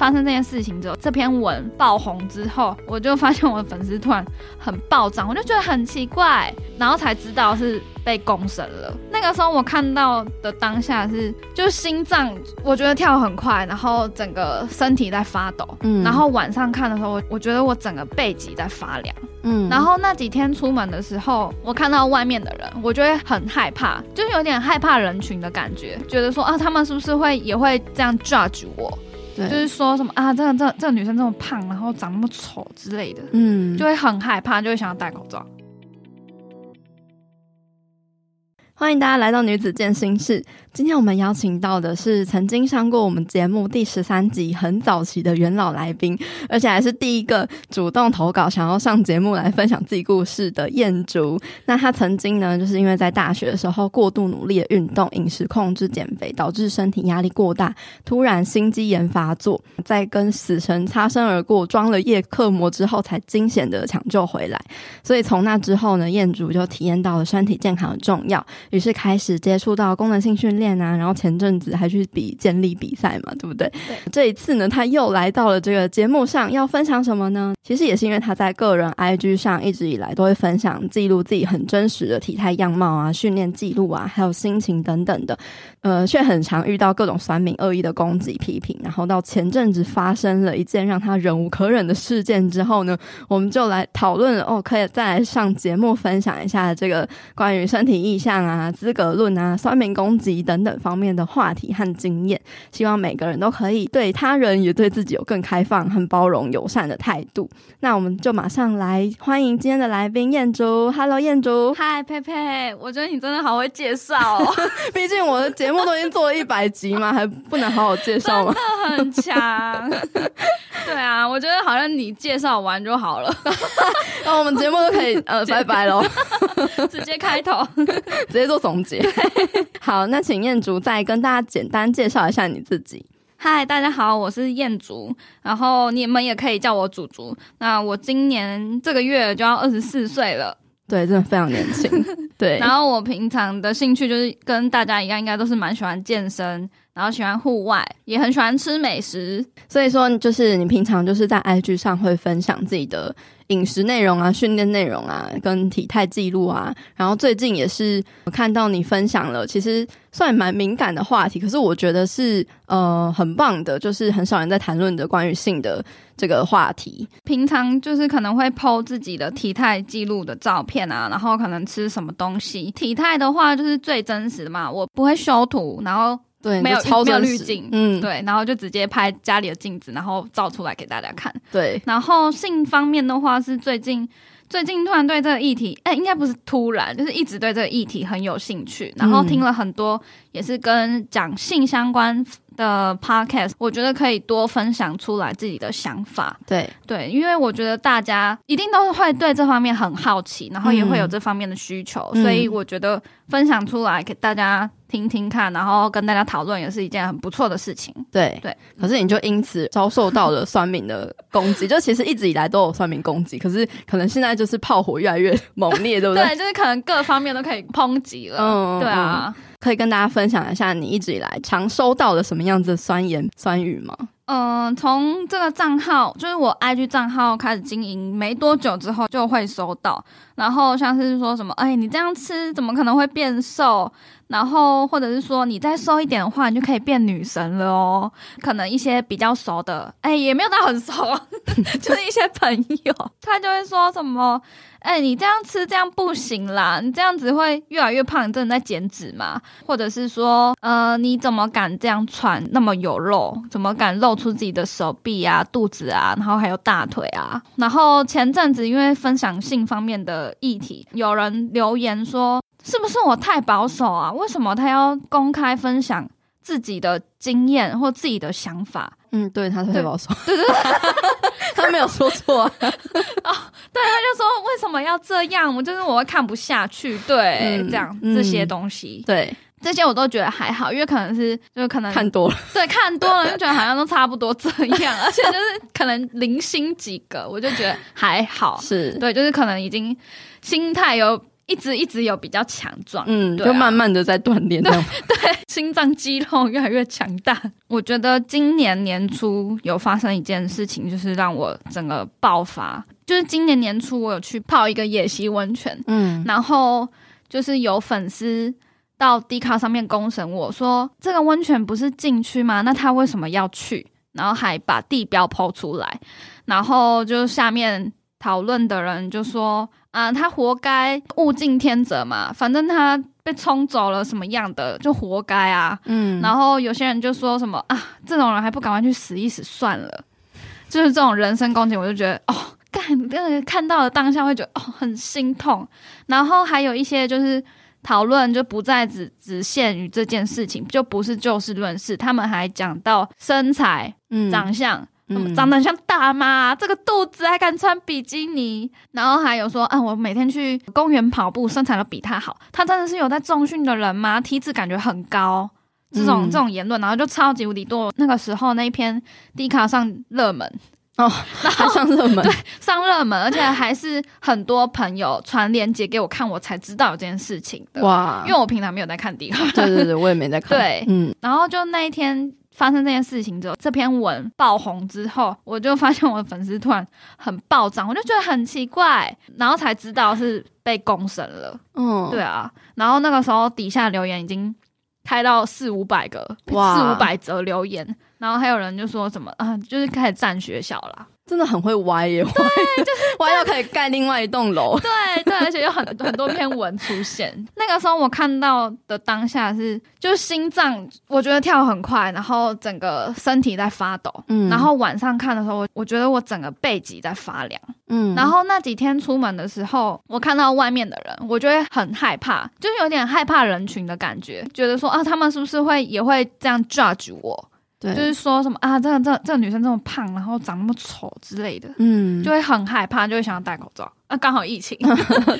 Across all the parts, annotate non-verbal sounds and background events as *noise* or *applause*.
发生这件事情之后，这篇文爆红之后，我就发现我的粉丝突然很暴涨，我就觉得很奇怪，然后才知道是被公审了。那个时候我看到的当下是，就是心脏我觉得跳很快，然后整个身体在发抖。嗯，然后晚上看的时候，我我觉得我整个背脊在发凉。嗯，然后那几天出门的时候，我看到外面的人，我就会很害怕，就是有点害怕人群的感觉，觉得说啊，他们是不是会也会这样 judge 我？对，就是说什么啊，这个这个、这个女生这么胖，然后长那么丑之类的，嗯，就会很害怕，就会想要戴口罩。欢迎大家来到女子健心室。今天我们邀请到的是曾经上过我们节目第十三集很早期的元老来宾，而且还是第一个主动投稿想要上节目来分享自己故事的彦竹。那他曾经呢，就是因为在大学的时候过度努力的运动、饮食控制、减肥，导致身体压力过大，突然心肌炎发作，在跟死神擦身而过，装了叶克膜之后，才惊险的抢救回来。所以从那之后呢，彦竹就体验到了身体健康的重要。于是开始接触到功能性训练啊，然后前阵子还去比健力比赛嘛，对不对？对。这一次呢，他又来到了这个节目上，要分享什么呢？其实也是因为他在个人 IG 上一直以来都会分享记录自己很真实的体态样貌啊、训练记录啊，还有心情等等的。呃，却很常遇到各种酸民恶意的攻击批评。然后到前阵子发生了一件让他忍无可忍的事件之后呢，我们就来讨论哦，可以再来上节目分享一下这个关于身体意向啊、资格论啊、酸民攻击等等方面的话题和经验，希望每个人都可以对他人也对自己有更开放和包容友善的态度。那我们就马上来欢迎今天的来宾燕竹。Hello，燕竹。Hi，佩佩。我觉得你真的好会介绍哦，*laughs* 毕竟我的节目都已经做了一百集嘛，还不能好好介绍吗？真的很强。对啊，我觉得好像你介绍完就好了，*laughs* 那我们节目都可以呃拜拜喽，*laughs* 直接开头，直接做总结。*laughs* 好，那请彦竹再跟大家简单介绍一下你自己。嗨，大家好，我是彦竹，然后你们也可以叫我竹竹。那我今年这个月就要二十四岁了，对，真的非常年轻。*laughs* 对，然后我平常的兴趣就是跟大家一样，应该都是蛮喜欢健身，然后喜欢户外，也很喜欢吃美食。所以说，就是你平常就是在 IG 上会分享自己的。饮食内容啊，训练内容啊，跟体态记录啊，然后最近也是我看到你分享了，其实算蛮敏感的话题，可是我觉得是呃很棒的，就是很少人在谈论的关于性的这个话题。平常就是可能会 po 自己的体态记录的照片啊，然后可能吃什么东西，体态的话就是最真实的嘛，我不会修图，然后。对，没有超没有滤镜，嗯，对，然后就直接拍家里的镜子，然后照出来给大家看。对，然后性方面的话，是最近最近突然对这个议题，哎，应该不是突然，就是一直对这个议题很有兴趣，然后听了很多也是跟讲性相关的 podcast，我觉得可以多分享出来自己的想法。对对，因为我觉得大家一定都会对这方面很好奇，然后也会有这方面的需求，嗯，所以我觉得分享出来给大家。听听看，然后跟大家讨论，也是一件很不错的事情。对对，可是你就因此遭受到了酸民的攻击，就其实一直以来都有酸民攻击，可是可能现在就是炮火越来越猛烈，对不对？*laughs* 对，就是可能各方面都可以抨击了。嗯，对啊，可以跟大家分享一下你一直以来常收到的什么样子的酸言酸语吗？嗯、呃，从这个账号，就是我 IG 账号开始经营没多久之后，就会收到，然后像是说什么，哎，你这样吃怎么可能会变瘦？然后或者是说你再瘦一点的话，你就可以变女神了哦。可能一些比较熟的，哎，也没有到很熟，*laughs* 就是一些朋友，他就会说什么，哎，你这样吃这样不行啦，你这样子会越来越胖，你真的在减脂吗？或者是说，呃，你怎么敢这样穿那么有肉？怎么敢露出自己的手臂啊、肚子啊，然后还有大腿啊？然后前阵子因为分享性方面的议题，有人留言说。是不是我太保守啊？为什么他要公开分享自己的经验或自己的想法？嗯，对，他太保守，对对对，*laughs* 他没有说错啊。*laughs* 哦，对，他就说为什么要这样？我就是我会看不下去，对，嗯、这样、嗯、这些东西，对这些我都觉得还好，因为可能是就可能看多了，*laughs* 对，看多了就觉得好像都差不多这样，而且就是可能零星几个，我就觉得还好，是对，就是可能已经心态有。一直一直有比较强壮，嗯，对啊、就慢慢的在锻炼，对，*laughs* 对，心脏肌肉越来越强大。*laughs* 我觉得今年年初有发生一件事情，就是让我整个爆发。就是今年年初，我有去泡一个野溪温泉，嗯，然后就是有粉丝到 D 卡上面公审我说，这个温泉不是禁区吗？那他为什么要去？然后还把地标抛出来，然后就下面讨论的人就说啊，他活该，物竞天择嘛，反正他被冲走了什么样的就活该啊，嗯，然后有些人就说什么啊，这种人还不赶快去死一死算了，就是这种人身攻击，我就觉得哦。干，那个看到了当下会觉得哦很心痛，然后还有一些就是讨论就不再只只限于这件事情，就不是就事论事，他们还讲到身材、嗯、长相，嗯、长得很像大妈，这个肚子还敢穿比基尼，然后还有说啊，我每天去公园跑步，身材都比他好，他真的是有在重训的人吗？体脂感觉很高，这种、嗯、这种言论，然后就超级无敌多，那个时候那一篇 D 卡上热门。哦，*laughs* 然后上热门，对，上热门，而且还是很多朋友传链接给我看，我才知道有这件事情的。哇，因为我平常没有在看 D 卡，对对对，我也没在看。对，嗯，然后就那一天发生这件事情之后，这篇文爆红之后，我就发现我的粉丝突然很暴涨，我就觉得很奇怪，然后才知道是被公审了。嗯，对啊，然后那个时候底下留言已经开到四五百个，四五百则留言。然后还有人就说什么啊，就是开始占学校啦，真的很会歪耶，对，就 *laughs* 是歪到可以盖另外一栋楼，*laughs* 对对，而且有很很多篇文出现。那个时候我看到的当下是，就是心脏我觉得跳很快，然后整个身体在发抖，嗯，然后晚上看的时候，我我觉得我整个背脊在发凉，嗯，然后那几天出门的时候，我看到外面的人，我就会很害怕，就是有点害怕人群的感觉，觉得说啊，他们是不是会也会这样 judge 我？对，就是说什么啊，这个这个、这个女生这么胖，然后长那么丑之类的，嗯，就会很害怕，就会想要戴口罩。啊，刚好疫情，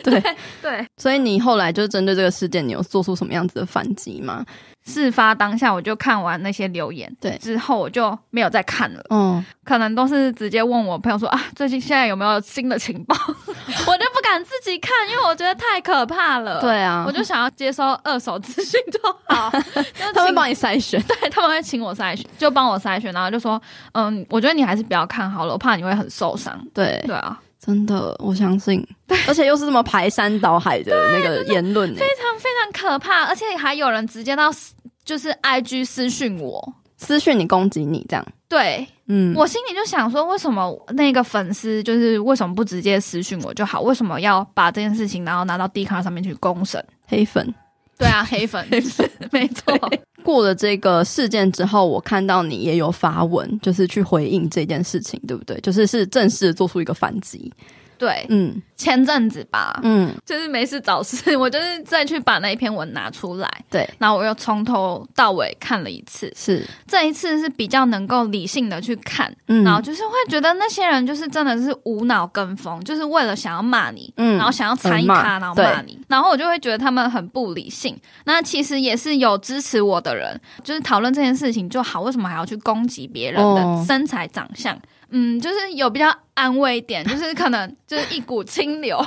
对 *laughs* 对，*laughs* 对，所以你后来就针对这个事件，你有做出什么样子的反击吗？事发当下，我就看完那些留言，对，之后我就没有再看了。嗯，可能都是直接问我朋友说啊，最近现在有没有新的情报？*laughs* 我就不敢自己看，因为我觉得太可怕了。对啊，我就想要接收二手资讯就好。*laughs* 他会帮你筛选，对，他们会请我筛选，就帮我筛选，然后就说，嗯，我觉得你还是不要看好了，我怕你会很受伤。对，对啊。真的，我相信，对，而且又是这么排山倒海的那个言论，非常非常可怕，而且还有人直接到就是 IG 私讯我，私讯你攻击你这样，对，嗯，我心里就想说，为什么那个粉丝就是为什么不直接私讯我就好，为什么要把这件事情然后拿到 D 卡上面去公审黑粉？对啊，黑粉，黑粉，没错。过了这个事件之后，我看到你也有发文，就是去回应这件事情，对不对？就是是正式做出一个反击。对，嗯，前阵子吧，嗯，就是没事找事，*laughs* 我就是再去把那一篇文拿出来，对，然后我又从头到尾看了一次，是。这一次是比较能够理性的去看，嗯，然后就是会觉得那些人就是真的是无脑跟风，就是为了想要骂你，嗯，然后想要参与他，然后骂你，然后我就会觉得他们很不理性。那其实也是有支持我的人，就是讨论这件事情就好，为什么还要去攻击别人的身材长相？哦嗯，就是有比较安慰一点，就是可能就是一股清流，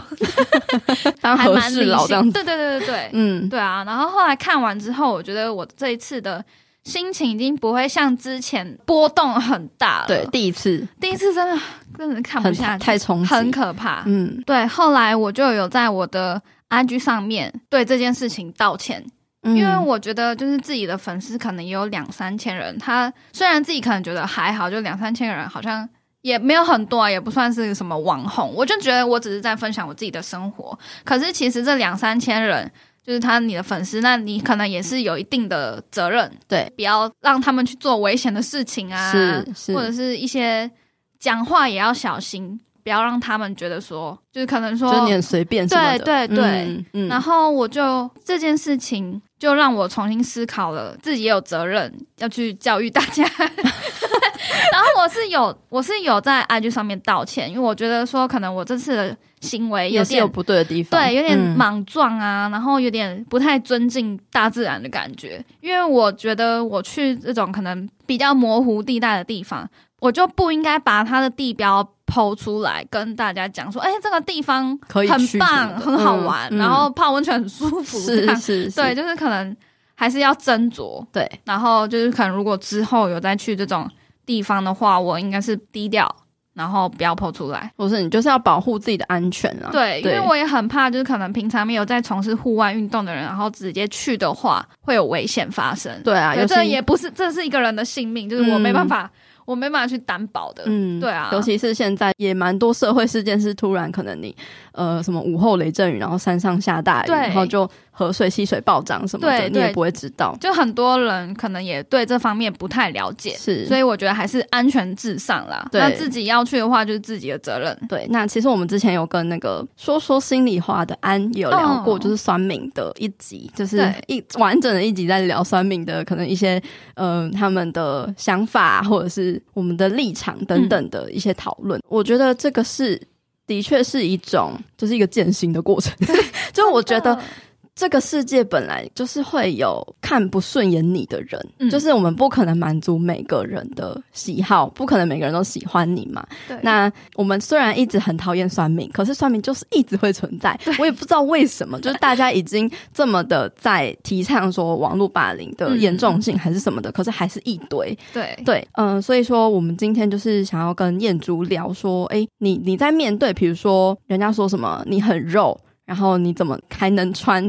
*laughs* 当和事佬这样子。对对对对对，嗯，对啊。然后后来看完之后，我觉得我这一次的心情已经不会像之前波动很大了。对，第一次，第一次真的真的看不下去，太冲击，很可怕。嗯，对。后来我就有在我的 IG 上面对这件事情道歉。因为我觉得，就是自己的粉丝可能也有两三千人，他虽然自己可能觉得还好，就两三千人好像也没有很多啊，也不算是什么网红。我就觉得我只是在分享我自己的生活，可是其实这两三千人就是他你的粉丝，那你可能也是有一定的责任，对，不要让他们去做危险的事情啊，是，是，或者是一些讲话也要小心。不要让他们觉得说，就是可能说，就你很随便什么的。对对对，嗯嗯、然后我就这件事情就让我重新思考了，自己也有责任要去教育大家。*laughs* 然后我是有，我是有在 IG 上面道歉，因为我觉得说，可能我这次的行为有点也是有不对的地方，对，有点莽撞啊，嗯、然后有点不太尊敬大自然的感觉。因为我觉得我去这种可能比较模糊地带的地方。我就不应该把它的地标 PO 出来跟大家讲说，哎、欸，这个地方很棒，很好玩，嗯、然后泡温泉很舒服，是是，是，对，就是可能还是要斟酌，对，然后就是可能如果之后有再去这种地方的话，我应该是低调。然后不要 po 出来，不是你就是要保护自己的安全啊。对，对，因为我也很怕，就是可能平常没有在从事户外运动的人，然后直接去的话，会有危险发生。对啊，有这也不是，这是一个人的性命，就是我没办法。嗯我没办法去担保的，嗯，对啊，尤其是现在也蛮多社会事件是突然可能你呃什么午后雷阵雨，然后山上下大雨，然后就河水溪水暴涨什么的，你也不会知道。就很多人可能也对这方面不太了解，是，所以我觉得还是安全至上啦。对，那自己要去的话，就是自己的责任。对，那其实我们之前有跟那个说说心里话的安有聊过，就是酸敏的一集，哦、就是一完整的一集在聊酸敏的可能一些嗯、呃、他们的想法或者是。我们的立场等等的一些讨论，嗯、我觉得这个是的确是一种，就是一个践行的过程。*laughs* 就我觉得。这个世界本来就是会有看不顺眼你的人，嗯，就是我们不可能满足每个人的喜好，不可能每个人都喜欢你嘛。对。那我们虽然一直很讨厌酸民，可是酸民就是一直会存在。*laughs* 我也不知道为什么，*laughs* 就是大家已经这么的在提倡说网络霸凌的严重性还是什么的，嗯，可是还是一堆。对对，嗯，所以说我们今天就是想要跟燕珠聊说，哎，你你在面对，比如说人家说什么你很肉，然后你怎么还能穿？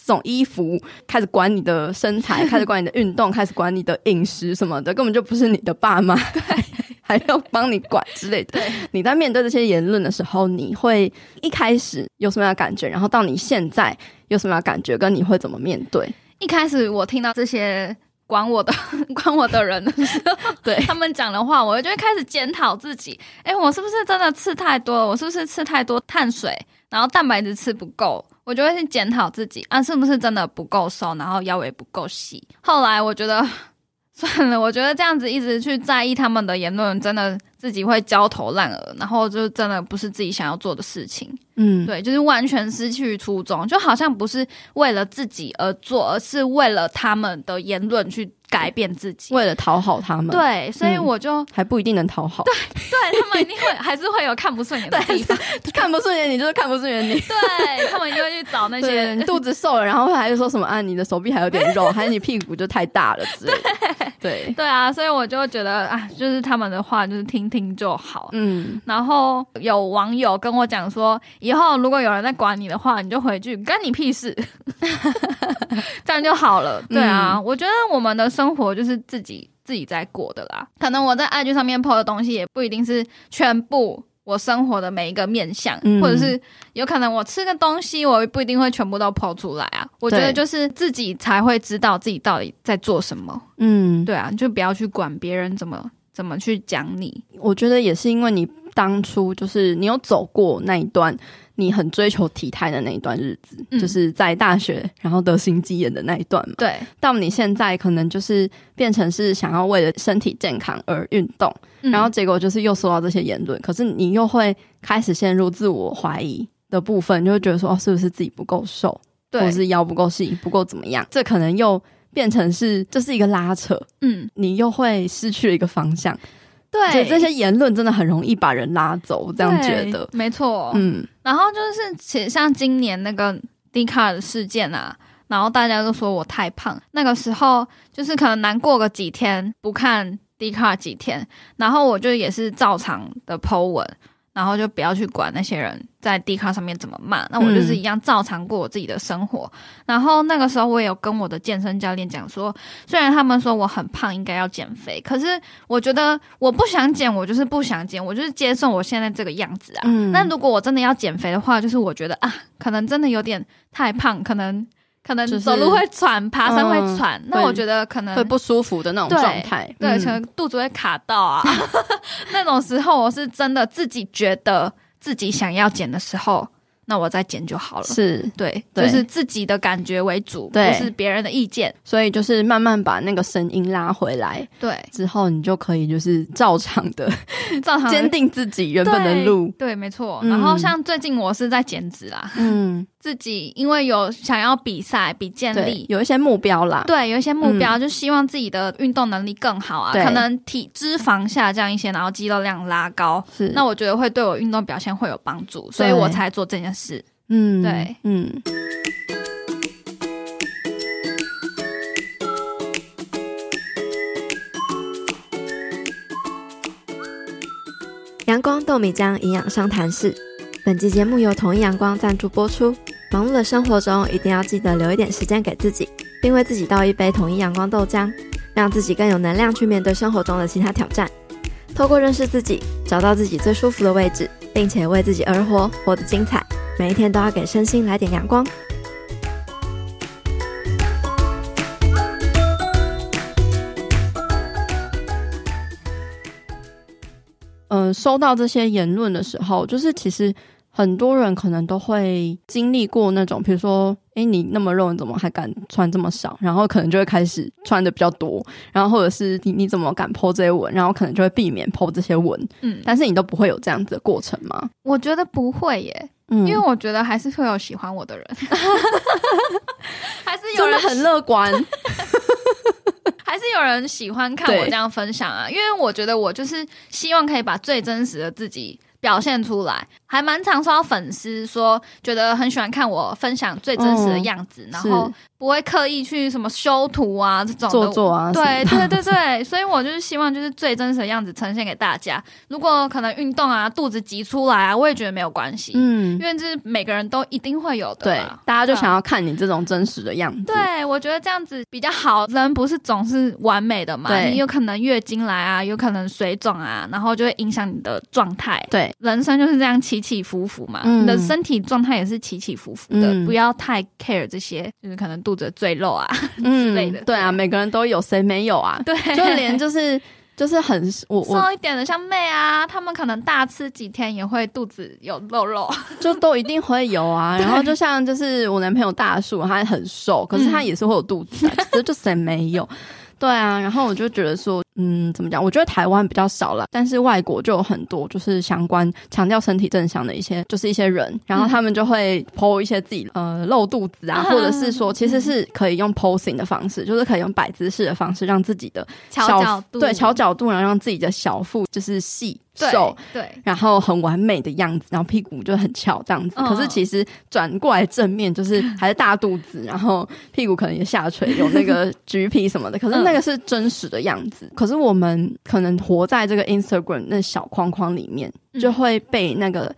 这种衣服开始管你的身材，*laughs* 开始管你的运动，开始管你的饮食什么的，根本就不是你的爸妈，*laughs* 对，*laughs* 还要帮你管之类的。你在面对这些言论的时候，你会一开始有什么样的感觉？然后到你现在有什么样的感觉？跟你会怎么面对？一开始我听到这些管我的管我的人的时候，对他们讲的话，我就会开始检讨自己。哎，我是不是真的吃太多了？我是不是吃太多碳水，然后蛋白质吃不够？我就会去检讨自己啊，是不是真的不够瘦，然后腰围不够细。后来我觉得 *laughs* 算了，我觉得这样子一直去在意他们的言论，真的自己会焦头烂额，然后就真的不是自己想要做的事情。嗯，对，就是完全失去初衷，就好像不是为了自己而做，而是为了他们的言论去。改变自己，为了讨好他们，对，所以我就、嗯、还不一定能讨好，对，对他们一定会还是会有看不顺眼的地方，*laughs* 看不顺眼你就是看不顺眼你，对他们就会去找那些你肚子瘦了，然后还是说什么啊，你的手臂还有点肉，*laughs* 还是你屁股就太大了之类的，对。对，对啊，所以我就觉得啊，就是他们的话就是听听就好，嗯，然后有网友跟我讲说，以后如果有人在管你的话，你就回去，干你屁事，*laughs* 这样就好了，对啊，嗯、我觉得我们的。生活就是自己自己在过的啦，可能我在 IG 上面 po 的东西也不一定是全部我生活的每一个面相，嗯、或者是有可能我吃个东西，我不一定会全部都 po 出来啊。我觉得就是自己才会知道自己到底在做什么。嗯，对啊，就不要去管别人怎么怎么去讲你。我觉得也是因为你当初就是你有走过那一段。你很追求体态的那一段日子，嗯、就是在大学，然后得心肌炎的那一段嘛。对，到你现在可能就是变成是想要为了身体健康而运动，嗯、然后结果就是又受到这些言论，可是你又会开始陷入自我怀疑的部分，就会觉得说，哦，是不是自己不够瘦，对，或是腰不够细，不够怎么样？这可能又变成是这是一个拉扯，嗯，你又会失去了一个方向。对，这些言论真的很容易把人拉走，我这样觉得没错。嗯，然后就是像今年那个 Dcard 的事件啊，然后大家都说我太胖，那个时候就是可能难过个几天，不看 Dcard 几天，然后我就也是照常的 po 文。然后就不要去管那些人在 Dcard 上面怎么骂，那我就是一样照常过我自己的生活。嗯、然后那个时候我也有跟我的健身教练讲说，虽然他们说我很胖，应该要减肥，可是我觉得我不想减，我就是不想减，我就是接受我现在这个样子啊。嗯、那如果我真的要减肥的话，就是我觉得啊，可能真的有点太胖，可能。可能走路会喘，爬山会喘，嗯、那我觉得可能会不舒服的那种状态，对，嗯、可能肚子会卡到啊。*laughs* 那种时候，我是真的自己觉得自己想要减的时候，那我再减就好了。是对，对就是自己的感觉为主，对不是别人的意见。所以就是慢慢把那个声音拉回来，对，之后你就可以就是照常的，*laughs* 照常坚定自己原本的路。对，对，没错。然后像最近我是在减脂啦，嗯。自己因为有想要比赛、比建立，有一些目标啦。对，有一些目标，嗯、就希望自己的运动能力更好啊，可能体脂肪下降一些，然后肌肉量拉高。是，那我觉得会对我运动表现会有帮助，所以我才做这件事。嗯，对，嗯。阳光豆米浆营养商谈室，本期节目由统一阳光赞助播出。忙碌的生活中，一定要记得留一点时间给自己，并为自己倒一杯统一阳光豆浆，让自己更有能量去面对生活中的其他挑战。透过认识自己，找到自己最舒服的位置，并且为自己而活，活得精彩。每一天都要给身心来点阳光。嗯、收到这些言论的时候，就是其实。很多人可能都会经历过那种，比如说，哎，你那么肉，你怎么还敢穿这么少？然后可能就会开始穿的比较多，然后或者是你你怎么敢 po 这些文？然后可能就会避免 po 这些文。嗯，但是你都不会有这样子的过程吗？我觉得不会耶，嗯，因为我觉得还是会有喜欢我的人，*laughs* 还是有人很乐观，*laughs* 还是有人喜欢看我这样分享啊。因为我觉得我就是希望可以把最真实的自己表现出来，还蛮常收到粉丝说，觉得很喜欢看我分享最真实的样子，嗯、然后不会刻意去什么修图啊这种做作啊，对对对对，*laughs* 所以我就是希望就是最真实的样子呈现给大家。如果可能运动啊，肚子挤出来啊，我也觉得没有关系，嗯，因为这是每个人都一定会有的，对，大家就想要看你这种真实的样子。对，我觉得这样子比较好。人不是总是完美的嘛，你有可能月经来啊，有可能水肿啊，然后就会影响你的状态。对，人生就是这样起起起伏伏嘛，嗯、你的身体状态也是起起伏伏的，嗯、不要太 care 这些，就是可能肚子赘肉啊、嗯、*laughs* 之类的。对啊，每个人都有，谁没有啊？对，就连就是就是很我瘦一点的，像妹啊，他们可能大吃几天也会肚子有肉肉，*laughs* 就都一定会有啊。然后就像就是我男朋友大树，他很瘦，可是他也是会有肚子，其实、嗯、就谁没有？对啊，然后我就觉得说。嗯，怎么讲？我觉得台湾比较少了，但是外国就有很多，就是相关强调身体正向的一些，就是一些人，然后他们就会 po 一些自己呃露肚子啊，或者是说其实是可以用 posing 的方式，就是可以用摆姿势的方式，让自己的小角度，对，调角度，然后让自己的小腹就是细瘦，对，然后很完美的样子，然后屁股就很翘这样子。可是其实转过来正面就是还是大肚子，然后屁股可能也下垂，有那个橘皮什么的。可是那个是真实的样子。可 *laughs* 是我们可能活在这个 Instagram 那小框框里面，就会被那个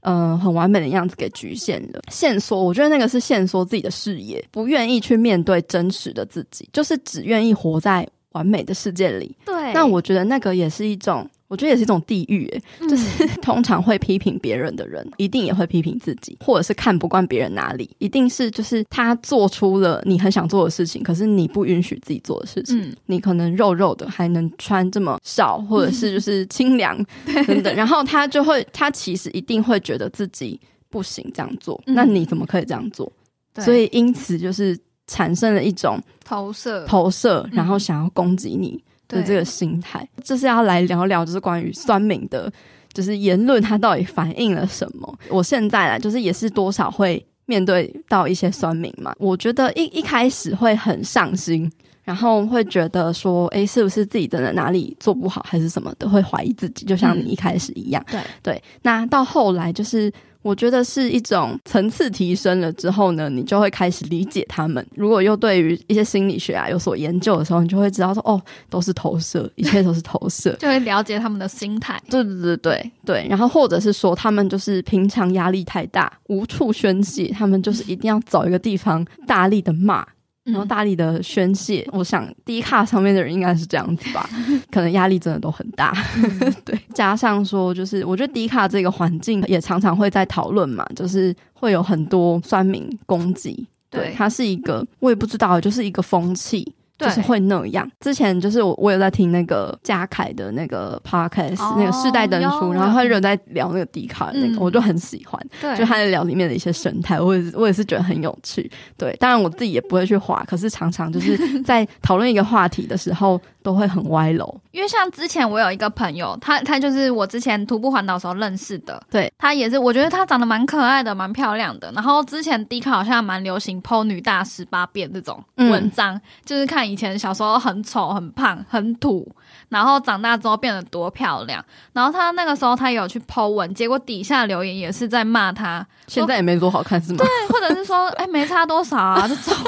呃很完美的样子给局限了。限缩，我觉得那个是限缩自己的视野，不愿意去面对真实的自己，就是只愿意活在完美的世界里。对，那我觉得那个也是一种。我觉得也是一种地狱，欸，诶，就是 *laughs* 通常会批评别人的人，一定也会批评自己，或者是看不惯别人哪里，一定是就是他做出了你很想做的事情，可是你不允许自己做的事情。嗯，你可能肉肉的还能穿这么少，或者是就是 *laughs* 清凉 *laughs* 等等，然后他就会，他其实一定会觉得自己不行这样做，那你怎么可以这样做？所以因此就是产生了一种投射，投射，然后想要攻击你。的这个心态，就是要来聊聊，就是关于酸民的，就是言论，它到底反映了什么？我现在来，就是也是多少会面对到一些酸民嘛。我觉得一一开始会很上心，然后会觉得说，诶，是不是自己真的哪里做不好，还是什么的，会怀疑自己，就像你一开始一样。对对，那到后来就是。我觉得是一种层次提升了之后呢，你就会开始理解他们。如果又对于一些心理学啊有所研究的时候，你就会知道说，哦，都是投射，一切都是投射，就会了解他们的心态。对对对对对，然后或者是说，他们就是平常压力太大，无处宣泄，他们就是一定要找一个地方大力的骂。然后大力的宣泄，嗯、我想低卡上面的人应该是这样子吧，*laughs* 可能压力真的都很大。嗯、*laughs* 对，加上说，就是我觉得低卡这个环境也常常会在讨论嘛，就是会有很多酸民攻击。对，对它是一个我也不知道，就是一个风气。就是会那样。之前就是我，我有在听那个嘉凯的那个 podcast，、哦、那个世代灯书，然后他就在聊那个迪卡那个，嗯、我就很喜欢。对，就他在聊里面的一些生态，我也是我也是觉得很有趣。对，当然我自己也不会去画，可是常常就是 *laughs* 在讨论一个话题的时候，都会很歪楼。因为像之前我有一个朋友，他他就是我之前徒步环岛时候认识的，对，他也是，我觉得他长得蛮可爱的，蛮漂亮的。然后之前 D 卡好像蛮流行 PO 女大十八变这种文章，嗯、就是看以前小时候很丑、很胖、很土，然后长大之后变得多漂亮。然后他那个时候他有去 PO 文，结果底下留言也是在骂他，现在也没多好看是吗？对，或者是说，哎，没差多少啊这种。*laughs*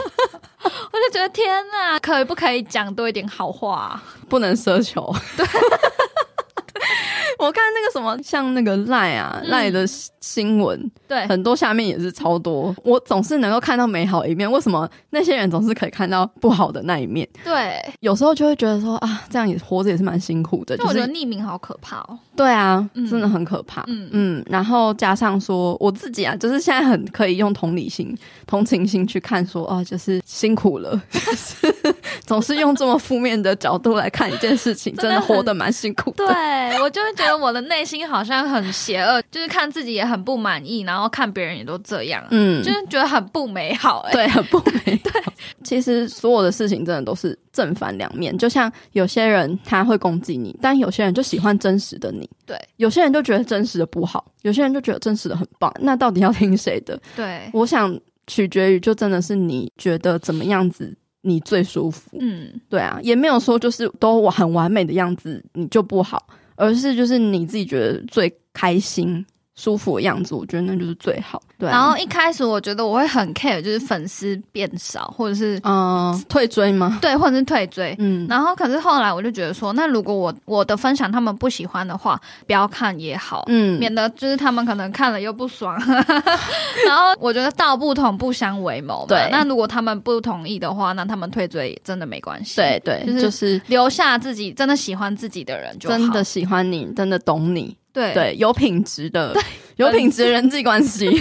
我就觉得天呐，可不可以讲多一点好话？不能奢求。对。*laughs* 我看那个什么，像那个赖啊赖、嗯、的新闻，对，很多下面也是超多。我总是能够看到美好一面，为什么那些人总是可以看到不好的那一面？对，有时候就会觉得说啊，这样也活着也是蛮辛苦的。就我觉得匿名好可怕哦。对啊，真的很可怕。嗯嗯，然后加上说我自己啊，就是现在很可以用同理心、同情心去看说，说啊，就是辛苦了，*laughs* 总是用这么负面的角度来看一件事情，真的活得蛮辛苦的。对，我就会觉得我的内心好像很邪恶，*laughs* 就是看自己也很不满意，然后看别人也都这样，嗯，就是觉得很不美好。欸，对，很不美 *laughs* 好。对，其实所有的事情真的都是正反两面，就像有些人他会攻击你，但有些人就喜欢真实的你。对，有些人就觉得真实的不好，有些人就觉得真实的很棒。那到底要听谁的？对，我想取决于就真的是你觉得怎么样子你最舒服。嗯，对啊，也没有说就是都很完美的样子你就不好，而是就是你自己觉得最开心。舒服的样子，我觉得那就是最好。对、啊，然后一开始我觉得我会很 care，就是粉丝变少，或者是嗯、呃、退追吗？对，或者是退追。嗯，然后可是后来我就觉得说，那如果我我的分享他们不喜欢的话，不要看也好，嗯，免得就是他们可能看了又不爽。*laughs* 然后我觉得道不同不相为谋。对，那如果他们不同意的话，那他们退追真的没关系。对对，就是留下自己真的喜欢自己的人就好，真的喜欢你，真的懂你。对对，有品质的，*laughs* 有品质的人际关系，*laughs* *laughs* 没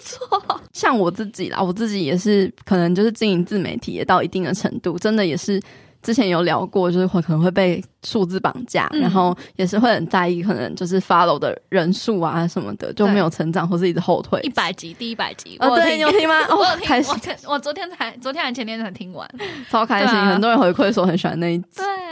错。像我自己啦，我自己也是，可能就是经营自媒体也到一定的程度，真的也是。之前有聊过，就是会可能会被数字绑架，嗯，然后也是会很在意，可能就是 follow 的人数啊什么的，就没有成长或是一直后退。一百集，第一百集，哦，对，你有听吗？*laughs* 我有听，我我昨天才，昨天还前天才听完，*laughs* 超开心，啊。很多人回馈说很喜欢那一集，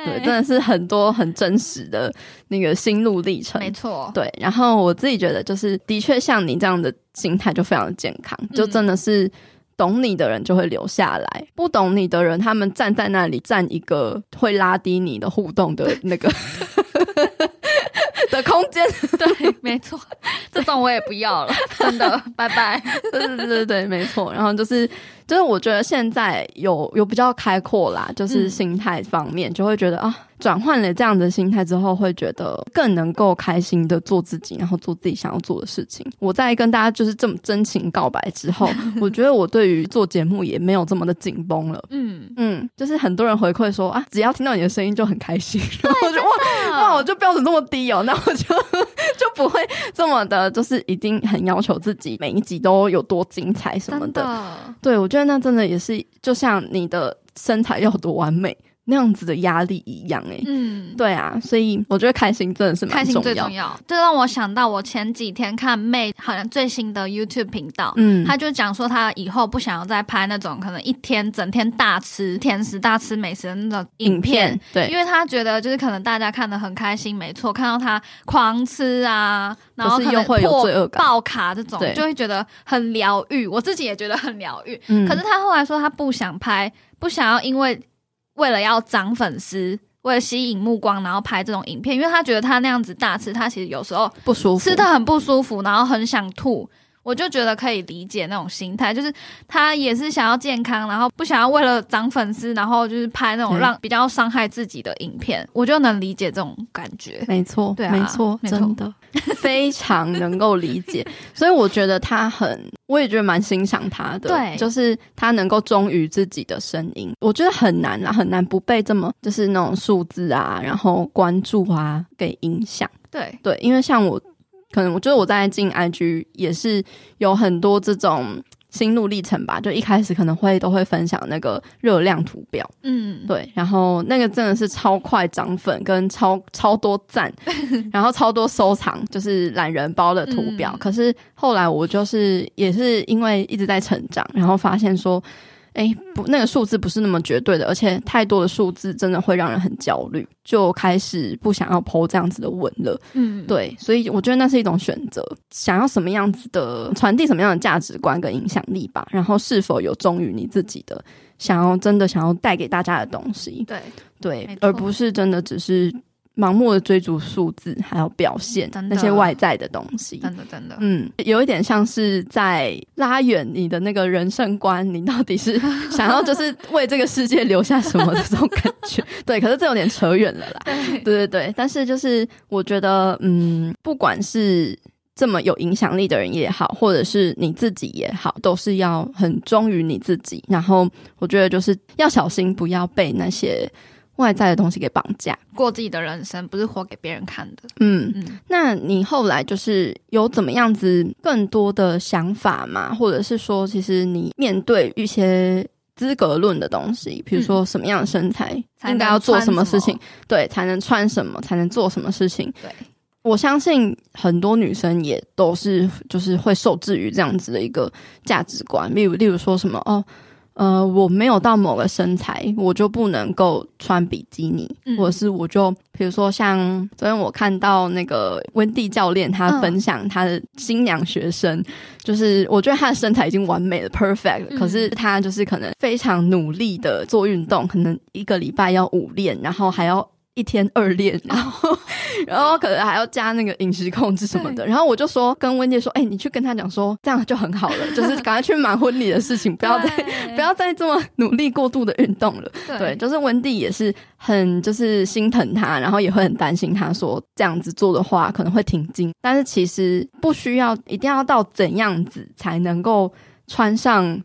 对，对，真的是很多很真实的那个心路历程，没错。对，然后我自己觉得，就是的确像你这样的心态就非常的健康，就真的是。懂你的人就会留下来，不懂你的人，他们站在那里占一个会拉低你的互动的那个 *laughs* 的空间。对，没错，这种我也不要了，真的，拜拜。*laughs* 对对对对，没错。然后就是。就是我觉得现在有有比较开阔啦，就是心态方面，就会觉得、嗯、啊，转换了这样的心态之后，会觉得更能够开心的做自己，然后做自己想要做的事情。我在跟大家就是这么真情告白之后，*laughs* 我觉得我对于做节目也没有这么的紧绷了。嗯嗯，就是很多人回馈说啊，只要听到你的声音就很开心，*laughs* 然后我就哇哇，我就标准这么低哦，那我就就不会这么的，就是一定很要求自己每一集都有多精彩什么的。的对，我。觉得那真的也是，就像你的身材要多完美那样子的压力一样，欸，诶，嗯，对啊，所以我觉得开心真的是蛮重要，开心最重要。这让我想到我前几天看妹好像最新的 YouTube 频道，嗯，他就讲说他以后不想要再拍那种可能一天整天大吃甜食、大吃美食的那种影片，影片，对，因为他觉得就是可能大家看的很开心，没错，看到他狂吃啊。然后又会有罪恶感，爆卡这种就会觉得很疗愈，我自己也觉得很疗愈。嗯，可是他后来说他不想拍，不想要因为为了要涨粉丝，为了吸引目光，然后拍这种影片，因为他觉得他那样子大吃，他其实有时候不舒服，吃的很不舒服，然后很想吐。我就觉得可以理解那种心态，就是他也是想要健康，然后不想要为了涨粉丝，然后就是拍那种让比较伤害自己的影片，我就能理解这种感觉。没错，对啊，没错，真的非常能够理解。所以我觉得他很，我也觉得蛮欣赏他的。对，就是他能够忠于自己的声音，我觉得很难啊，很难不被这么就是那种数字啊，然后关注啊给影响。对对，因为像我。可能我觉得我在进 IG 也是有很多这种心路历程吧，就一开始可能会都会分享那个热量图表，嗯，对，然后那个真的是超快涨粉跟超超多赞，*laughs* 然后超多收藏，就是懒人包的图表。嗯、可是后来我就是也是因为一直在成长，然后发现说，哎，不，那个数字不是那么绝对的，而且太多的数字真的会让人很焦虑，就开始不想要 po 这样子的文了。嗯，对，所以我觉得那是一种选择，想要什么样子的传递什么样的价值观跟影响力吧，然后是否有忠于你自己的，想要真的想要带给大家的东西。对对，而不是真的只是。盲目的追逐数字，还有表现那些外在的东西，真的真的，嗯，有一点像是在拉远你的那个人生观，你到底是 *laughs* 想要就是为这个世界留下什么的这种感觉？对，可是这有点扯远了啦。对对对，但是就是我觉得，嗯，不管是这么有影响力的人也好，或者是你自己也好，都是要很忠于你自己。然后我觉得就是要小心，不要被那些。外在的东西给绑架，过自己的人生，不是活给别人看的。嗯嗯，那你后来就是有怎么样子更多的想法吗？或者是说，其实你面对一些资格论的东西，比如说什么样的身材应该要做什么事情，对，才能穿什么，才能做什么事情？对，我相信很多女生也都是就是会受制于这样子的一个价值观，例如例如说什么哦。呃，我没有到某个身材，我就不能够穿比基尼，嗯、或者是我就比如说像昨天我看到那个温蒂教练他分享他的新娘学生，嗯、就是我觉得他的身材已经完美了，perfect，、嗯、可是他就是可能非常努力的做运动，可能一个礼拜要五练，然后还要。一天二练，然后，*laughs* 然后可能还要加那个饮食控制什么的。然后我就说跟温蒂说：“哎、欸，你去跟他讲说，这样就很好了，*laughs* 就是赶快去忙婚礼的事情，不要再不要再这么努力过度的运动了。”对，就是温蒂也是很就是心疼他，然后也会很担心他说这样子做的话可能会停经。但是其实不需要一定要到怎样子才能够穿上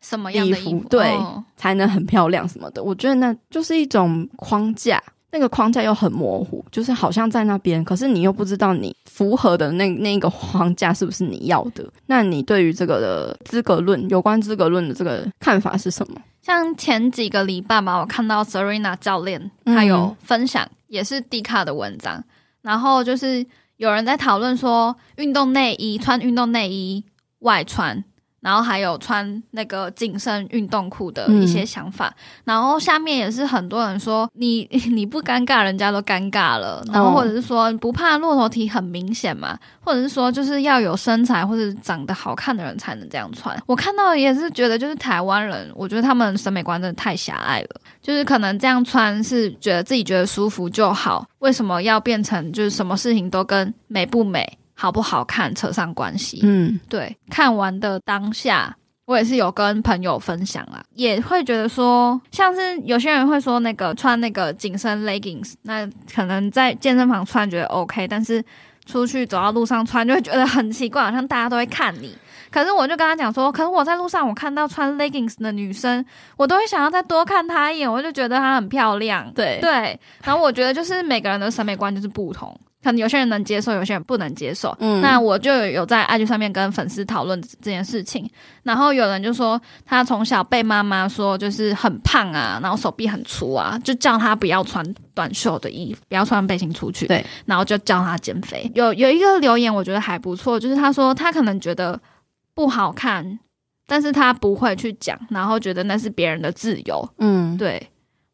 什么样的衣服，对，才能很漂亮什么的。我觉得那就是一种框架。那个框架又很模糊，就是好像在那边，可是你又不知道你符合的那那个框架是不是你要的。那你对于这个的资格论，有关资格论的这个看法是什么？像前几个礼拜吧，我看到 Serena 教练他有分享，也是 D 卡的文章，嗯、然后就是有人在讨论说，运动内衣穿运动内衣外穿。然后还有穿那个紧身运动裤的一些想法，嗯、然后下面也是很多人说 *laughs* 你你不尴尬，人家都尴尬了。然后或者是说不怕骆驼体很明显嘛，或者是说就是要有身材或者长得好看的人才能这样穿。我看到也是觉得就是台湾人，我觉得他们审美观真的太狭隘了，就是可能这样穿是觉得自己觉得舒服就好，为什么要变成就是什么事情都跟美不美？好不好看扯上关系？嗯，对。看完的当下，我也是有跟朋友分享啦，也会觉得说，像是有些人会说那个穿那个紧身 leggings，那可能在健身房穿觉得 OK，但是出去走到路上穿就会觉得很奇怪，好像大家都会看你。可是我就跟他讲说，可是我在路上我看到穿 leggings 的女生，我都会想要再多看她一眼，我就觉得她很漂亮。对对，然后我觉得就是每个人的审美观就是不同。可能有些人能接受，有些人不能接受。嗯，那我就有在 IG 上面跟粉丝讨论这件事情。然后有人就说，他从小被妈妈说就是很胖啊，然后手臂很粗啊，就叫他不要穿短袖的衣服，不要穿背心出去。对，然后就叫他减肥。有有一个留言我觉得还不错，就是他说他可能觉得不好看，但是他不会去讲，然后觉得那是别人的自由。嗯，对，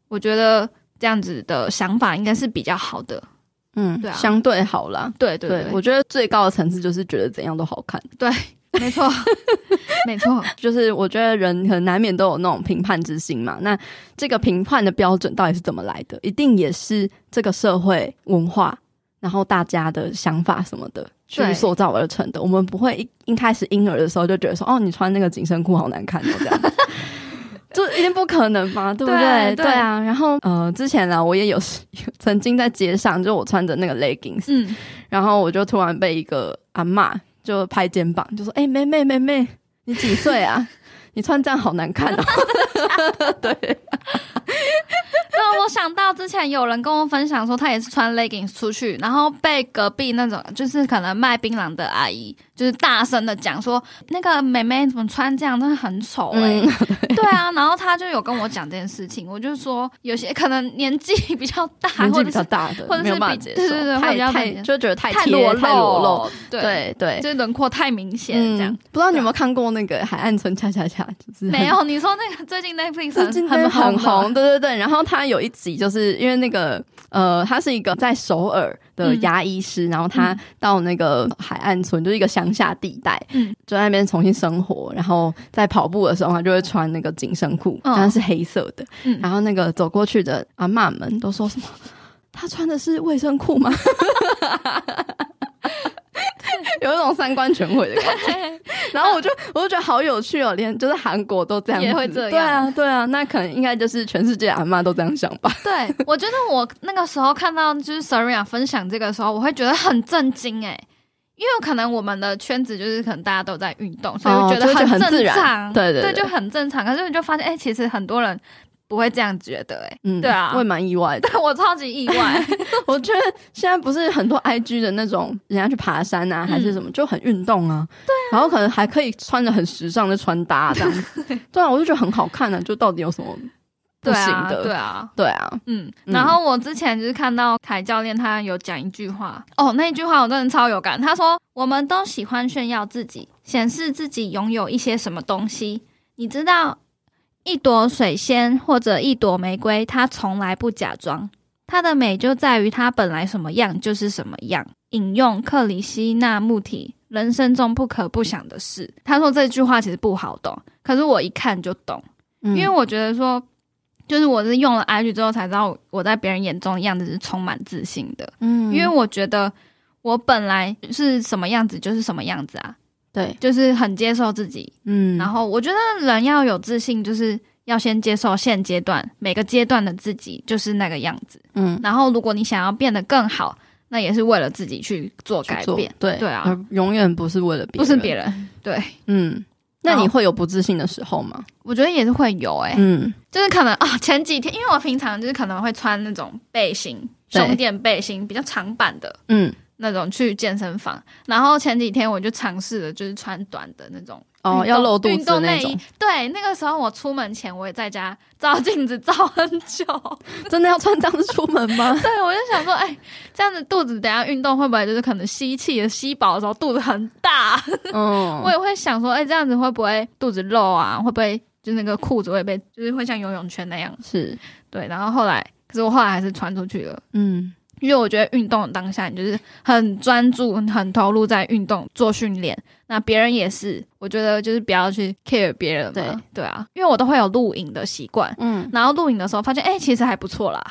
我觉得这样子的想法应该是比较好的。嗯，对啊，相对好啦。对对对，对，我觉得最高的层次就是觉得怎样都好看。对，没错，*laughs* 没错，就是我觉得人可能难免都有那种评判之心嘛。那这个评判的标准到底是怎么来的？一定也是这个社会文化，然后大家的想法什么的去塑造而成的。我们不会一一开始婴儿的时候就觉得说，哦，你穿那个紧身裤好难看哦，这样。就一定不可能嘛，*laughs* 对不对？对，对，啊。然后呃，之前呢，我也有 *laughs* 曾经在街上，就我穿着那个 leggings，嗯，然后我就突然被一个阿妈就拍肩膀，就说：“哎、欸，妹妹妹妹，你几岁啊？*laughs* 你穿这样好难看哦。”对。*laughs* 那我想到之前有人跟我分享说，他也是穿 leggings 出去，然后被隔壁那种就是可能卖槟榔的阿姨就是大声的讲说，那个妹妹怎么穿这样，真的很丑哎、欸嗯。*laughs* 对啊，然后他就有跟我讲这件事情，我就说有些可能年纪比较大，年纪比较大的，或者是比对对对，太太就觉得太太裸露，太裸露，对对对，就是轮廓太明显这样、嗯。不知道你有没有看过那个《海岸村恰恰恰》？就是没有，你说那个最近 Netflix 最近很很红，对对对。然后他有一集就是因为那个呃，他是一个在首尔的牙医师，嗯、然后他到那个海岸村，就是一个乡下地带。嗯，就在那边重新生活，然后在跑步的时候，他就会穿那个紧身裤，但、哦、是黑色的。嗯，然后那个走过去的阿妈们都说什么？*laughs* 他穿的是卫生裤吗？*laughs* *laughs* 有一种三观全毁的感觉。*laughs* 然后我就我就觉得好有趣哦，连就是韩国都这样子，也会这样。对啊，对啊，那可能应该就是全世界阿妈都这样想吧。对，我觉得我那个时候看到就是 Serena 分享这个时候，我会觉得很震惊哎。因为可能我们的圈子就是可能大家都在运动，所以我觉得很正常，哦、对对对，对，就很正常。可是你就发现，哎、欸，其实很多人不会这样觉得、欸，哎，嗯，对啊，我也蛮意外的，对我超级意外。*laughs* 我觉得现在不是很多 IG 的那种人家去爬山啊，还是什么，就很运动啊，对啊，然后可能还可以穿着很时尚的穿搭这样子，*laughs* 对啊，我就觉得很好看呢、啊。就到底有什么？不行的，对啊，对啊，嗯，然后我之前就是看到凯教练他有讲一句话，哦，那一句话我真的超有感。他说：“我们都喜欢炫耀自己，显示自己拥有一些什么东西。你知道，一朵水仙或者一朵玫瑰，它从来不假装，它的美就在于它本来什么样就是什么样。”引用克里希那穆提人生中不可不想的事。他说这句话其实不好懂，可是我一看就懂，嗯、因为我觉得说。就是我是用了 IG 之后才知道，我在别人眼中的样子是充满自信的。嗯，因为我觉得我本来是什么样子就是什么样子啊。对，就是很接受自己。嗯，然后我觉得人要有自信，就是要先接受现阶段每个阶段的自己就是那个样子。嗯，然后如果你想要变得更好，那也是为了自己去做改变。对对啊，永远不是为了别人，不是别人。对，嗯。那你会有不自信的时候吗？我觉得也是会有诶、欸，嗯，就是可能啊，前几天因为我平常就是可能会穿那种背心，胸垫背心比较长版的，嗯。那种去健身房，然后前几天我就尝试了，就是穿短的那种哦，要露肚子运动内衣。对，那个时候我出门前我也在家照镜子照很久，*laughs* 真的要穿这样子出门吗？*laughs* 对，我就想说，哎，这样子肚子等下运动会不会就是可能吸气的吸饱的时候肚子很大？嗯，*laughs* 我也会想说，哎，这样子会不会肚子露啊？会不会就那个裤子会被就是会像游泳圈那样？是对，然后后来，可是我后来还是穿出去了。嗯。因为我觉得运动的当下，你就是很专注、很投入在运动做训练。那别人也是，我觉得就是不要去 care 别人嘛。对对啊，因为我都会有录影的习惯。嗯，然后录影的时候发现，哎、欸，其实还不错啦，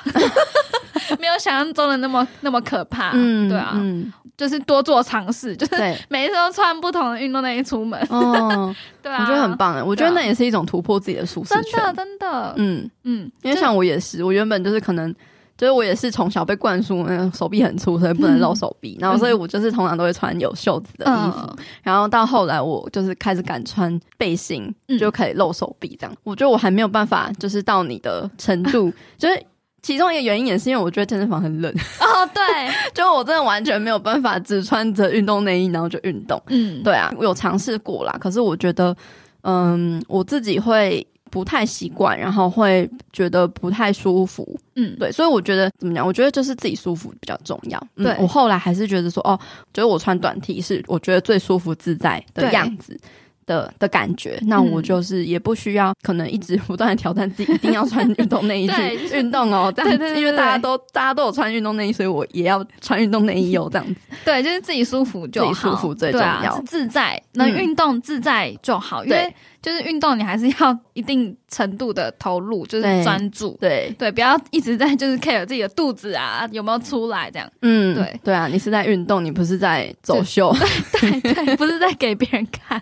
*laughs* 没有想象中的那么那么可怕。嗯，对啊，嗯，就是多做尝试，就是每一次都穿不同的运动内衣出门。哦，对啊，我觉得很棒哎，我觉得那也是一种突破自己的舒适圈。真的，真的，嗯嗯，因为像我也是，我原本就是可能。就是我也是从小被灌输，那个手臂很粗，所以不能露手臂。嗯、然后，所以我就是通常都会穿有袖子的衣服。嗯、然后到后来，我就是开始敢穿背心，嗯、就可以露手臂。这样，我觉得我还没有办法，就是到你的程度。*laughs* 就是其中一个原因也是因为我觉得健身房很冷。哦，对，*laughs* 就我真的完全没有办法只穿着运动内衣然后就运动。嗯，对啊，我有尝试过啦。可是我觉得，嗯，我自己会。不太习惯，然后会觉得不太舒服，嗯，对，所以我觉得怎么讲？我觉得就是自己舒服比较重要。对、嗯、我后来还是觉得说，哦，觉得我穿短 T 是我觉得最舒服自在的样子的的感觉。那我就是也不需要可能一直不断的挑战自己，一定要穿运动内衣去 *laughs* 运动哦。*laughs* 这样子，对对对对，因为大家都大家都有穿运动内衣，所以我也要穿运动内衣哦。*laughs* 这样子，对，就是自己舒服就好，自己舒服最重要，啊、自在能运动自在就好，嗯、因为。就是运动，你还是要一定程度的投入，就是专注，对对，不要一直在就是 care 自己的肚子啊有没有出来这样。嗯，对对啊，你是在运动，你不是在走秀，对对，对，*laughs* 不是在给别人看。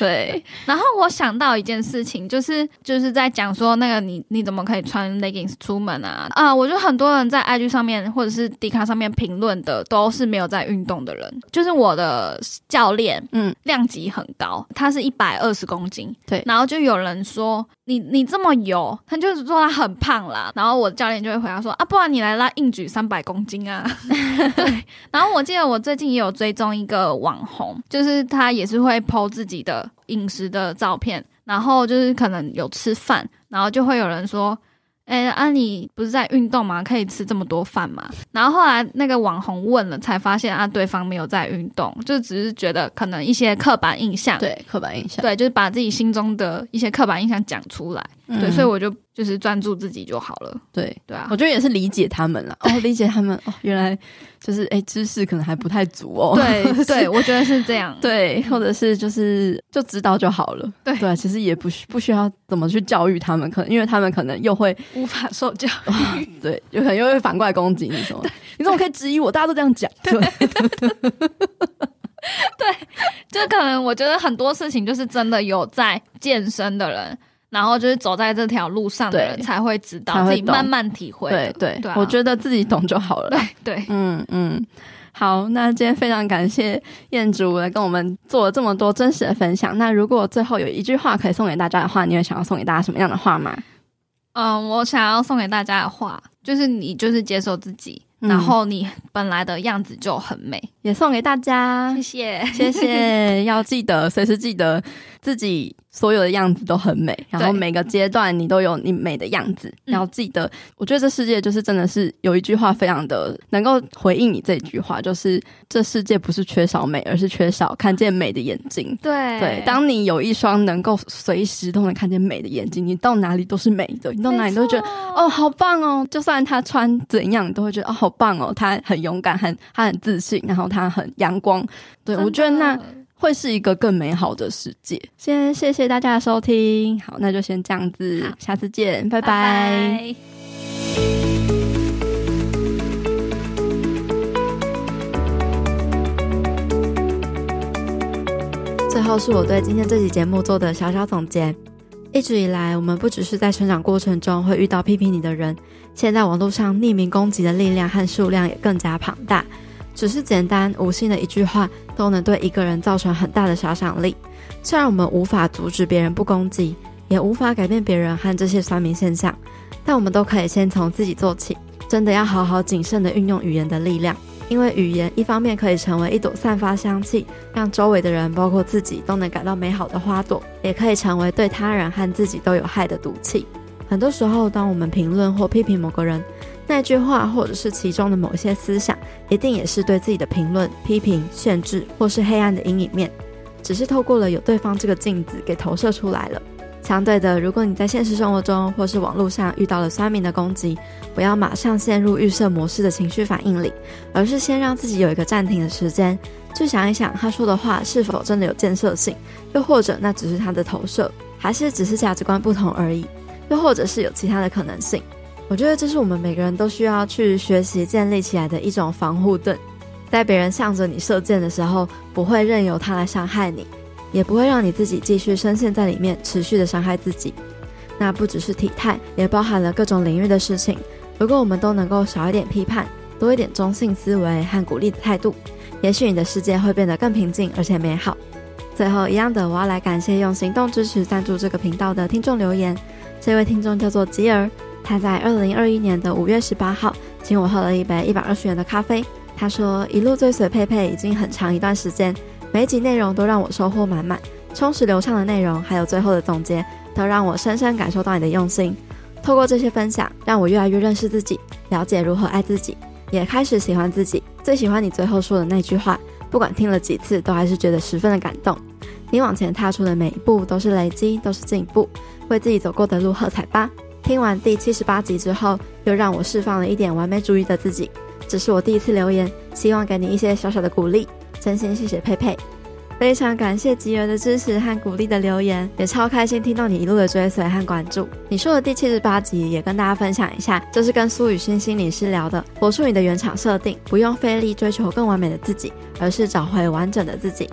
对对。然后我想到一件事情，就是就是在讲说那个你你怎么可以穿 leggings 出门啊？啊，我觉得很多人在 IG 上面或者是 D 卡上面评论的都是没有在运动的人。就是我的教练，嗯，量级很高，他是一百二十公斤，对。然后就有人说你你这么油，他就是说他很胖啦。然后我教练就会回答说啊，不然你来拉硬举三百公斤啊。*laughs* 对。然后我记得我最近也有追踪一个网红，就是他也是会 po 自己的饮食的照片，然后就是可能有吃饭，然后就会有人说。哎，啊，你不是在运动吗？可以吃这么多饭吗？*laughs* 然后后来那个网红问了，才发现啊，对方没有在运动，就只是觉得可能一些刻板印象，对，刻板印象，对，就是把自己心中的一些刻板印象讲出来，嗯、对，所以我就。就是专注自己就好了。对对啊，我觉得也是理解他们了。哦，理解他们哦，原来就是哎，知识可能还不太足哦。对对，我觉得是这样。对，或者是就是就知道就好了。对对，其实也不需不需要怎么去教育他们，可能因为他们可能又会无法受教育。对，有可能又会反过来攻击你什么？你怎么可以质疑我？大家都这样讲。对对，就可能我觉得很多事情就是真的有在健身的人。然后就是走在这条路上的人才会知道，自己慢慢体会。对对对，我觉得自己懂就好了。对对，嗯嗯，好，那今天非常感谢燕竹来跟我们做了这么多真实的分享。那如果最后有一句话可以送给大家的话，你会想要送给大家什么样的话吗？嗯，我想要送给大家的话就是你就是接受自己，嗯、然后你本来的样子就很美。也送给大家，谢谢谢谢，*laughs* 要记得随时记得自己。所有的样子都很美，然后每个阶段你都有你美的样子。然后记得，我觉得这世界就是真的是有一句话非常的能够回应你这句话，就是这世界不是缺少美，而是缺少看见美的眼睛。对对，当你有一双能够随时都能看见美的眼睛，你到哪里都是美的，你到哪里都会觉得哦，好棒哦！就算他穿怎样，你都会觉得哦，好棒哦！他很勇敢，很他很自信，然后他很阳光。对，我觉得那。会是一个更美好的世界。先谢谢大家的收听，好，那就先这样子，下次见，拜拜。拜拜。最后是我对今天这期节目做的小小总结。一直以来，我们不只是在成长过程中会遇到批评你的人，现在网络上匿名攻击的力量和数量也更加庞大。只是简单无心的一句话，都能对一个人造成很大的杀伤力。虽然我们无法阻止别人不攻击，也无法改变别人和这些酸民现象，但我们都可以先从自己做起。真的要好好谨慎地运用语言的力量，因为语言一方面可以成为一朵散发香气，让周围的人，包括自己，都能感到美好的花朵；也可以成为对他人和自己都有害的毒气。很多时候，当我们评论或批评某个人，那句话，或者是其中的某些思想，一定也是对自己的评论、批评、限制，或是黑暗的阴影面，只是透过了有对方这个镜子给投射出来了。相对的，如果你在现实生活中或是网络上遇到了酸民的攻击，不要马上陷入预设模式的情绪反应里，而是先让自己有一个暂停的时间，去想一想他说的话是否真的有建设性，又或者那只是他的投射，还是只是价值观不同而已，又或者是有其他的可能性。我觉得这是我们每个人都需要去学习建立起来的一种防护盾，在别人向着你射箭的时候，不会任由他来伤害你，也不会让你自己继续深陷在里面，持续的伤害自己。那不只是体态，也包含了各种领域的事情。如果我们都能够少一点批判，多一点中性思维和鼓励的态度，也许你的世界会变得更平静而且美好。最后一样的，我要来感谢用行动支持赞助这个频道的听众留言，这位听众叫做吉儿。他在二零二一年的五月十八号，请我喝了一杯一百二十元的咖啡。他说：“一路追随佩佩已经很长一段时间，每集内容都让我收获满满，充实流畅的内容，还有最后的总结，都让我深深感受到你的用心。透过这些分享，让我越来越认识自己，了解如何爱自己，也开始喜欢自己。最喜欢你最后说的那句话，不管听了几次，都还是觉得十分的感动。你往前踏出的每一步都是累积，都是进步，为自己走过的路喝彩吧。”听完第七十八集之后，又让我释放了一点完美主义的自己。这是我第一次留言，希望给你一些小小的鼓励。真心谢谢佩佩，非常感谢吉儿的支持和鼓励的留言，也超开心听到你一路的追随和关注。你说的第七十八集也跟大家分享一下，这是跟苏雨欣心理师聊的，活出你的原厂设定，不用费力追求更完美的自己，而是找回完整的自己。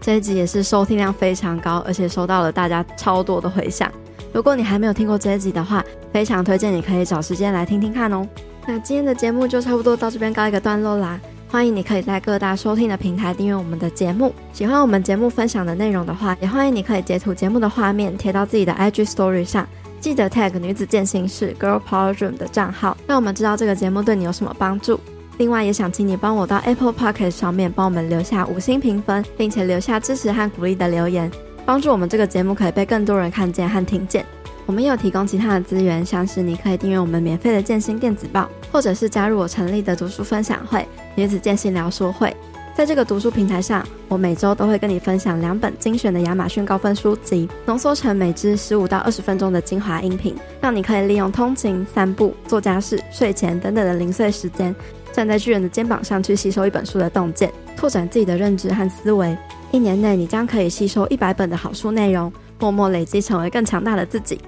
这一集也是收听量非常高，而且收到了大家超多的回响。如果你还没有听过这一集的话，非常推荐你可以找时间来听听看哦。那今天的节目就差不多到这边告一个段落啦。欢迎你可以在各大收听的平台订阅我们的节目。喜欢我们节目分享的内容的话，也欢迎你可以截图节目的画面贴到自己的 IG Story 上，记得 tag 女子健心室 Girl Power Room 的账号，让我们知道这个节目对你有什么帮助。另外，也想请你帮我到 Apple Podcast 上面帮我们留下五星评分，并且留下支持和鼓励的留言，帮助我们这个节目可以被更多人看见和听见。我们也有提供其他的资源，像是你可以订阅我们免费的建心电子报，或者是加入我成立的读书分享会——女子健心聊书会。在这个读书平台上，我每周都会跟你分享两本精选的亚马逊高分书籍，浓缩成每支十五到二十分钟的精华音频，让你可以利用通勤、散步、做家事、睡前等等的零碎时间。站在巨人的肩膀上去吸收一本书的洞见，拓展自己的认知和思维。一年内，你将可以吸收一百本的好书内容，默默累积，成为更强大的自己。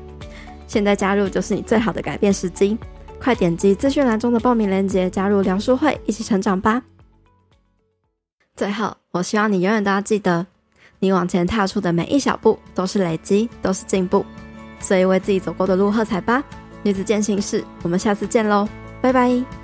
现在加入就是你最好的改变时机，快点击资讯栏中的报名链接，加入聊书会，一起成长吧。最后，我希望你永远都要记得，你往前踏出的每一小步都是累积，都是进步。所以为自己走过的路喝彩吧，女子健行室，我们下次见喽，拜拜。